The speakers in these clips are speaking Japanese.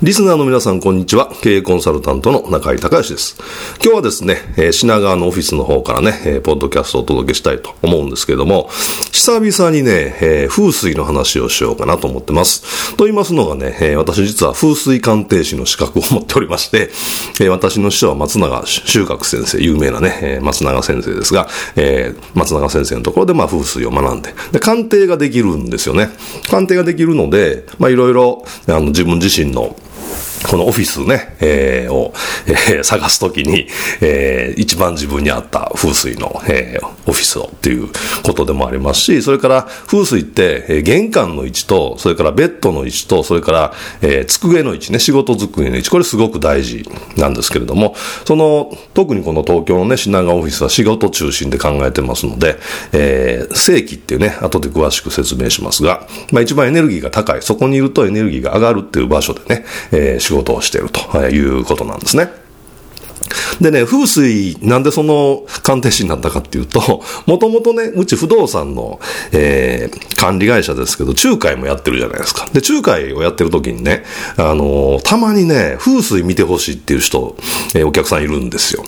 リスナーの皆さん、こんにちは。経営コンサルタントの中井隆義です。今日はですね、品川のオフィスの方からね、ポッドキャストをお届けしたいと思うんですけれども、久々にね、風水の話をしようかなと思ってます。と言いますのがね、私実は風水鑑定士の資格を持っておりまして、私の師匠は松永修学先生、有名なね、松永先生ですが、松永先生のところでまあ風水を学んで、で、鑑定ができるんですよね。鑑定ができるので、まあいろいろ、あの、自分自身のこのオフィスね、えー、を、えー、探すときに、えー、一番自分に合った風水の、えー、オフィスをっていうことでもありますし、それから風水って、えー、玄関の位置と、それからベッドの位置と、それから、えー、机の位置ね、仕事机の位置、これすごく大事なんですけれども、その、特にこの東京のね、品川オフィスは仕事中心で考えてますので、えー、正規っていうね、後で詳しく説明しますが、まあ一番エネルギーが高い、そこにいるとエネルギーが上がるっていう場所でね、えー、仕事をしているということなんですね。でね、風水、なんでその鑑定士になったかっていうと、もともとね、うち不動産の、えー、管理会社ですけど、仲介もやってるじゃないですか。で、仲介をやってる時にね、あのー、たまにね、風水見てほしいっていう人、えー、お客さんいるんですよ。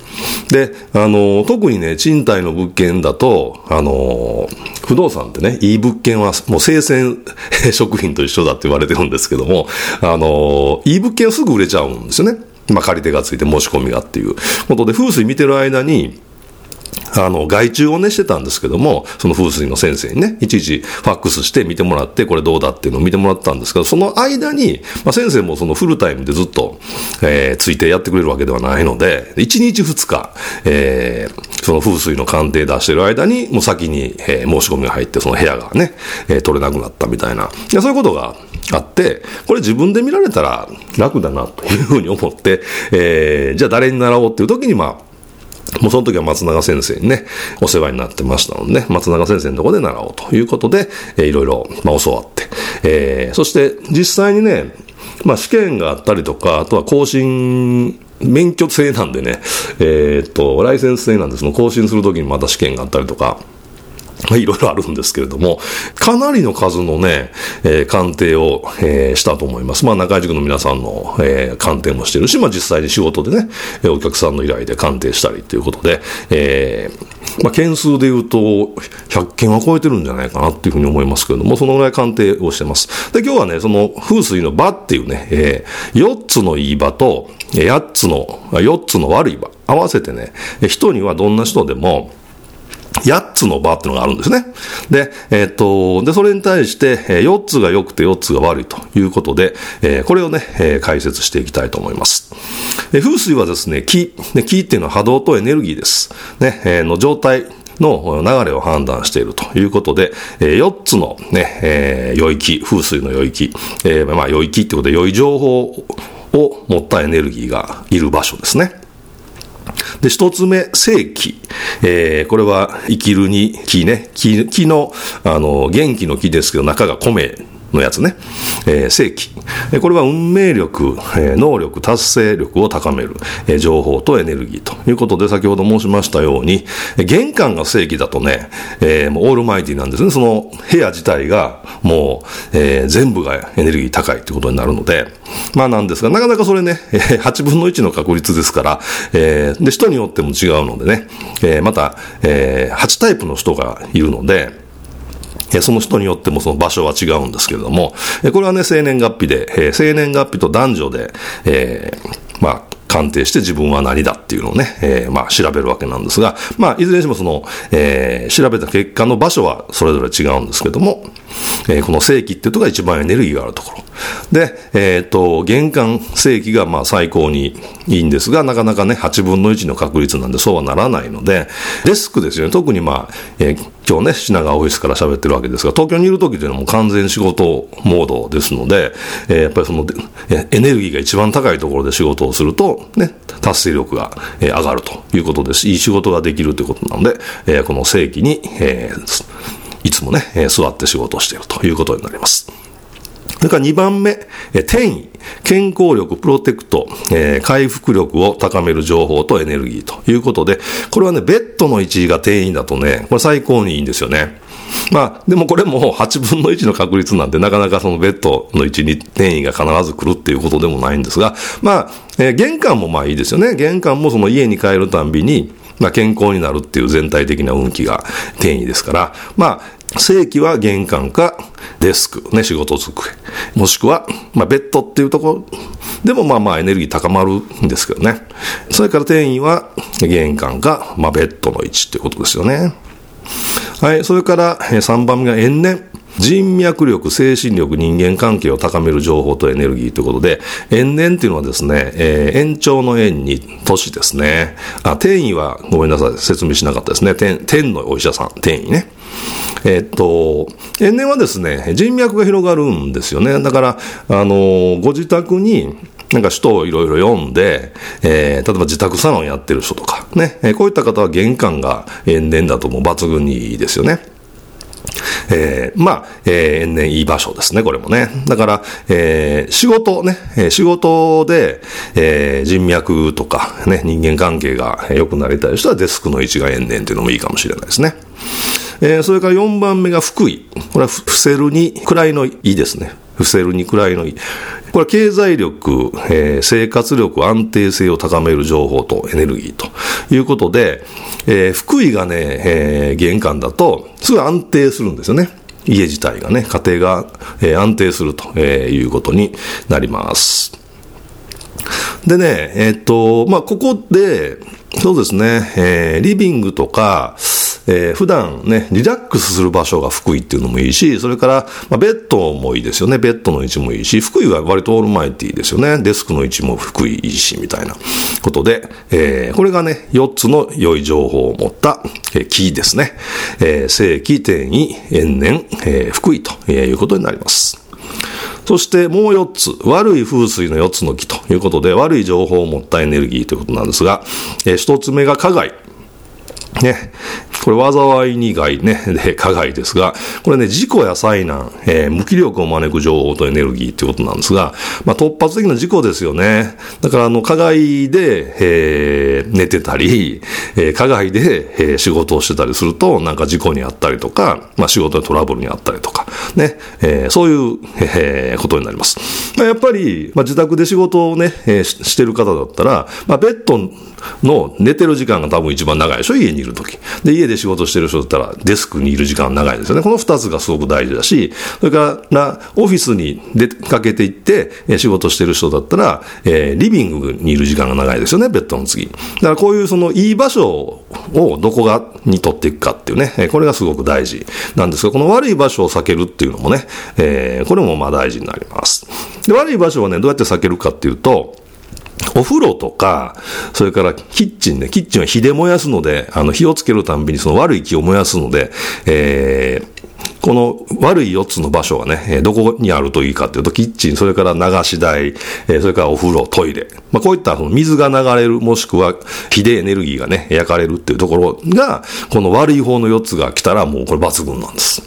で、あのー、特にね、賃貸の物件だと、あの不動産ってね、いい物件はもう生鮮 食品と一緒だって言われてるんですけども、あのいい物件はすぐ売れちゃうんですよね。まあ、借り手がついて申し込みがっていうことで、風水見てる間に、あの、外注をねしてたんですけども、その風水の先生にね、いちいちファックスして見てもらって、これどうだっていうのを見てもらったんですけど、その間に、まあ、先生もそのフルタイムでずっと、えー、ついてやってくれるわけではないので、1日2日、えー、その風水の鑑定出してる間に、もう先に、えー、申し込みが入って、その部屋がね、えー、取れなくなったみたいな、いそういうことがあって、これ自分で見られたら楽だなというふうに思って、えー、じゃあ誰に習おうっていう時に、まあ、もうその時は松永先生にね、お世話になってましたので、松永先生のとこで習おうということで、えー、いろいろ、ま、教わって、えー、そして実際にね、まあ、試験があったりとか、あとは更新、免許制なんでね、えー、っと、ライセンス制なんです。けど、更新するときにまた試験があったりとか、まあ、いろいろあるんですけれども、かなりの数のね、えー、鑑定を、えー、したと思います。まあ、中井塾の皆さんの、えー、鑑定もしてるし、まあ、実際に仕事でね、お客さんの依頼で鑑定したりということで、えー、まあ、件数で言うと、100件は超えてるんじゃないかなっていうふうに思いますけれども、そのぐらい鑑定をしてます。で、今日はね、その風水の場っていうね、えー、4つのいい場と、8つの、4つの悪い場、合わせてね、人にはどんな人でも、8つの場っていうのがあるんですね。で、えっ、と、で、それに対して、4つが良くて4つが悪いということで、えー、これをね、えー、解説していきたいと思います。え風水はですね、気、ね、気っていうのは波動とエネルギーです。ね、えの状態、の流れを判断しているということで、え、4つのね、え、良い気、風水の良い気、え、まあ良い気ってことで良い情報を持ったエネルギーがいる場所ですね。で、一つ目、正気。えー、これは生きるに木ね。木、木の、あの、元気の木ですけど、中が米のやつね。えー、正規。これは運命力、え、能力、達成力を高める、え、情報とエネルギーということで、先ほど申しましたように、玄関が正規だとね、えー、もうオールマイティなんですね。その部屋自体がもう、えー、全部がエネルギー高いということになるので、まあなんですが、なかなかそれね、8分の1の確率ですから、えー、で、人によっても違うのでね、えー、また、えー、8タイプの人がいるので、その人によってもその場所は違うんですけれども、えこれはね、生年月日で、え生年月日と男女で、えー、まあ、鑑定して自分は何だっていうのをね、えー、まあ調べるわけなんですが、まあいずれにしてもその、えー、調べた結果の場所はそれぞれ違うんですけども、えー、この正規っていうとこが一番エネルギーがあるところ。で、えっ、と、玄関正規がまあ最高にいいんですが、なかなかね、8分の1の確率なんでそうはならないので、デスクですよね。特にまあ、えー、今日ね、品川オフィスから喋ってるわけですが、東京にいる時というのはもう完全仕事モードですので、えー、やっぱりその、エネルギーが一番高いところで仕事をすると、ね、達成力が、上がるということですいい仕事ができるということなので、えー、この正規に、えー、いつもね、え、座って仕事をしているということになります。それから2番目、転移。健康力、プロテクト、えー、回復力を高める情報とエネルギーということで、これはね、ベッドの位置が転移だとね、これ最高にいいんですよね。まあ、でもこれも8分の1の確率なんで、なかなかそのベッドの位置に転移が必ず来るっていうことでもないんですが、まあ、えー、玄関もまあいいですよね。玄関もその家に帰るたんびに、まあ、健康になるっていう全体的な運気が転移ですから、まあ、正規は玄関かデスク、ね、仕事机。もしくは、まあ、ベッドっていうところでもまあまあエネルギー高まるんですけどね。それから転移は玄関か、まあ、ベッドの位置っていうことですよね。はい、それから3番目が延年。人脈力、精神力、人間関係を高める情報とエネルギーということで、延年っていうのはですね、えー、延長の延に年ですね。あ、転移はごめんなさい、説明しなかったですね。天、天のお医者さん、転移ね。えっと、延年はですね、人脈が広がるんですよね。だから、あの、ご自宅に、なんか人をいろいろ読んで、えー、例えば自宅サロンやってる人とか、ね、えー、こういった方は玄関が延年だともう抜群にいいですよね。えー、まあ、えー、延年いい場所ですね、これもね。だから、えー、仕事ね、え、仕事で、えー、人脈とか、ね、人間関係が良くなりたい人はデスクの位置が延年っていうのもいいかもしれないですね。えー、それから4番目が福井。これは伏せるに位のいいですね。伏せるに位のいい。これは経済力、えー、生活力、安定性を高める情報とエネルギーということで、えー、福井がね、えー、玄関だと、すぐ安定するんですよね。家自体がね、家庭が、えー、安定するということになります。でね、えー、っと、まあ、ここで、そうですね、えー、リビングとか、えー、普段ね、リラックスする場所が福井っていうのもいいし、それから、まあ、ベッドもいいですよね。ベッドの位置もいいし、福井は割とオールマイティですよね。デスクの位置も福井いいし、みたいなことで、えー、これがね、4つの良い情報を持った、えー、キーですね。えー、正規、転移、延年、えー、福井ということになります。そしてもう4つ、悪い風水の4つの木ということで、悪い情報を持ったエネルギーということなんですが、えー、1つ目が加害。ね。これ災いに害ね、で、加害ですが、これね、事故や災難、えー、無気力を招く情報とエネルギーっていうことなんですが、まあ、突発的な事故ですよね。だから、あの、加害で、えー、寝てたり、えー、加害で、えー、仕事をしてたりすると、なんか事故にあったりとか、まあ、仕事でトラブルにあったりとか、ね、えー、そういう、えー、ことになります。まあ、やっぱり、まあ、自宅で仕事をね、えー、してる方だったら、まあ、ベッドの寝てる時間が多分一番長いでしょ？家にいるとき。で、家で仕事してる人だったらデスクにいる時間長いですよね。この二つがすごく大事だし、それからオフィスに出かけていって仕事してる人だったら、えー、リビングにいる時間が長いですよね、ベッドの次。だからこういうそのいい場所をどこがに取っていくかっていうね、これがすごく大事なんですが、この悪い場所を避けるっていうのもね、えー、これもまあ大事になります。で、悪い場所はね、どうやって避けるかっていうと、お風呂とか、それからキッチンね、キッチンは火で燃やすので、あの火をつけるたんびにその悪い気を燃やすので、えー、この悪い4つの場所がね、どこにあるといいかというと、キッチン、それから流し台、それからお風呂、トイレ。まあ、こういったその水が流れる、もしくは火でエネルギーがね、焼かれるっていうところが、この悪い方の4つが来たらもうこれ抜群なんです。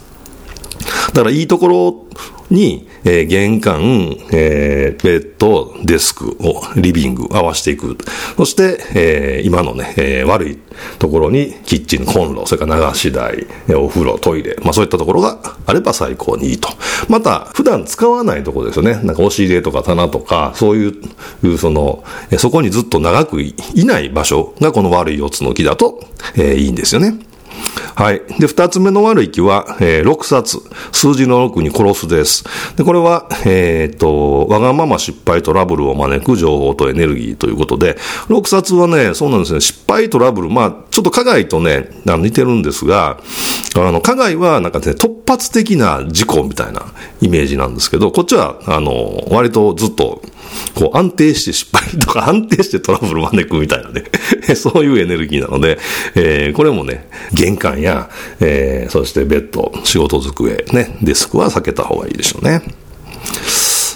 だからいいところに、えー、玄関、えー、ベッド、デスクを、リビング合わせていく。そして、えー、今のね、え、悪いところに、キッチン、コンロ、それから流し台、お風呂、トイレ、まあそういったところがあれば最高にいいと。また、普段使わないところですよね。なんか押し入れとか棚とか、そういう、その、そこにずっと長くいない場所がこの悪い四つの木だと、え、いいんですよね。はい。で、二つ目の悪い気は、えー、6冊。数字の6に殺すです。で、これは、えー、っと、わがまま失敗トラブルを招く情報とエネルギーということで、6冊はね、そうなんですね、失敗トラブル、まあ、ちょっと加害とね、似てるんですが、あの、加害はなんかね、発的な事故みたいなイメージなんですけど、こっちは、あの、割とずっと、こう安定して失敗とか 安定してトラブル招くみたいなね そういうエネルギーなので、えー、これもね、玄関や、えー、そしてベッド、仕事机、ね、デスクは避けた方がいいでしょうね。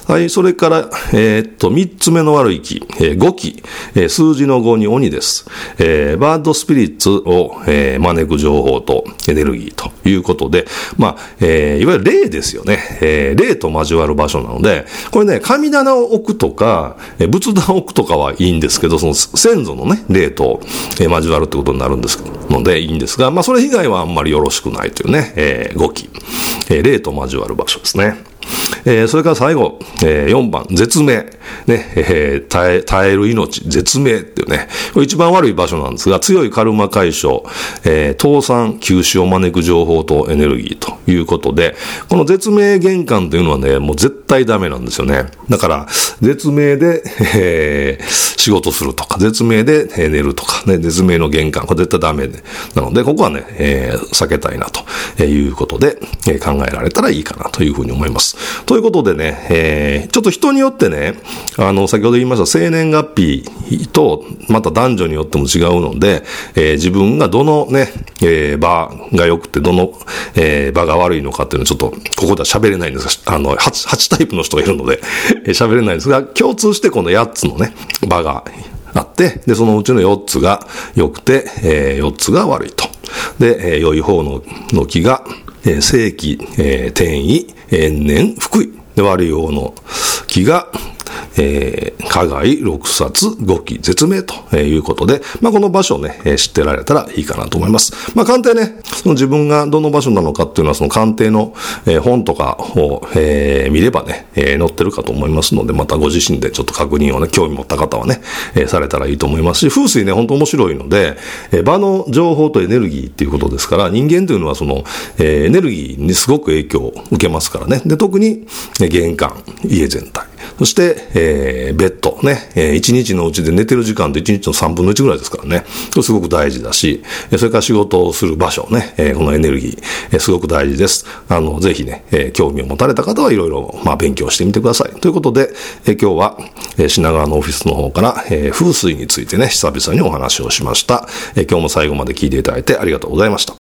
はい、それから、えー、っと、三つ目の悪い気、えー、5気、えー、数字の5に鬼です。えー、バードスピリッツを、えー、招く情報とエネルギーということで、まあ、えー、いわゆる霊ですよね。えー、霊と交わる場所なので、これね、神棚を置くとか、えー、仏壇を置くとかはいいんですけど、その先祖のね、霊と、えー、交わるってことになるんですので、いいんですが、まあ、それ以外はあんまりよろしくないというね、えー、5気、えー、霊と交わる場所ですね。えー、それから最後、えー、4番、絶命。ね、えー、耐え、耐える命、絶命っていうね、これ一番悪い場所なんですが、強いカルマ解消、えー、倒産、休止を招く情報とエネルギーということで、この絶命玄関というのはね、もう絶対ダメなんですよね。だから、絶命で、えー、仕事するとか、絶命で寝るとか、ね、絶命の玄関、これ絶対ダメで。なので、ここはね、えー、避けたいなということで、えー、考えられたらいいかなというふうに思います。ということでね、えー、ちょっと人によってね、あの、先ほど言いました生年月日と、また男女によっても違うので、えー、自分がどのね、えー、場が良くて、どの、えー、場が悪いのかっていうのはちょっと、ここでは喋れないんですが、あの、8、8タイプの人がいるので、喋れないんですが、共通してこの8つのね、場があって、で、そのうちの4つが良くて、えー、4つが悪いと。で、えー、良い方のの木が、えー、正規、えー、転移、延年、福井。で、悪い方の木が、えー、加害6冊5期絶命ということで、まあ、この場所をね、知ってられたらいいかなと思います。まあ、鑑定ね、その自分がどの場所なのかっていうのは、その鑑定の、えー、本とかを、えー、見ればね、えー、載ってるかと思いますので、またご自身でちょっと確認をね、興味持った方はね、えー、されたらいいと思いますし、風水ね、本当面白いので、えー、場の情報とエネルギーっていうことですから、人間というのはその、えー、エネルギーにすごく影響を受けますからね。で、特に、ね、玄関、家全体。そして、えー、ベッドね、えー、1日のうちで寝てる時間って1日の3分の1ぐらいですからね。すごく大事だし、それから仕事をする場所ね、えー、このエネルギー、えー、すごく大事です。あの、ぜひね、えー、興味を持たれた方はいろいろ、まあ、勉強してみてください。ということで、えー、今日は、えー、品川のオフィスの方から、えー、風水についてね、久々にお話をしました。えー、今日も最後まで聞いていただいてありがとうございました。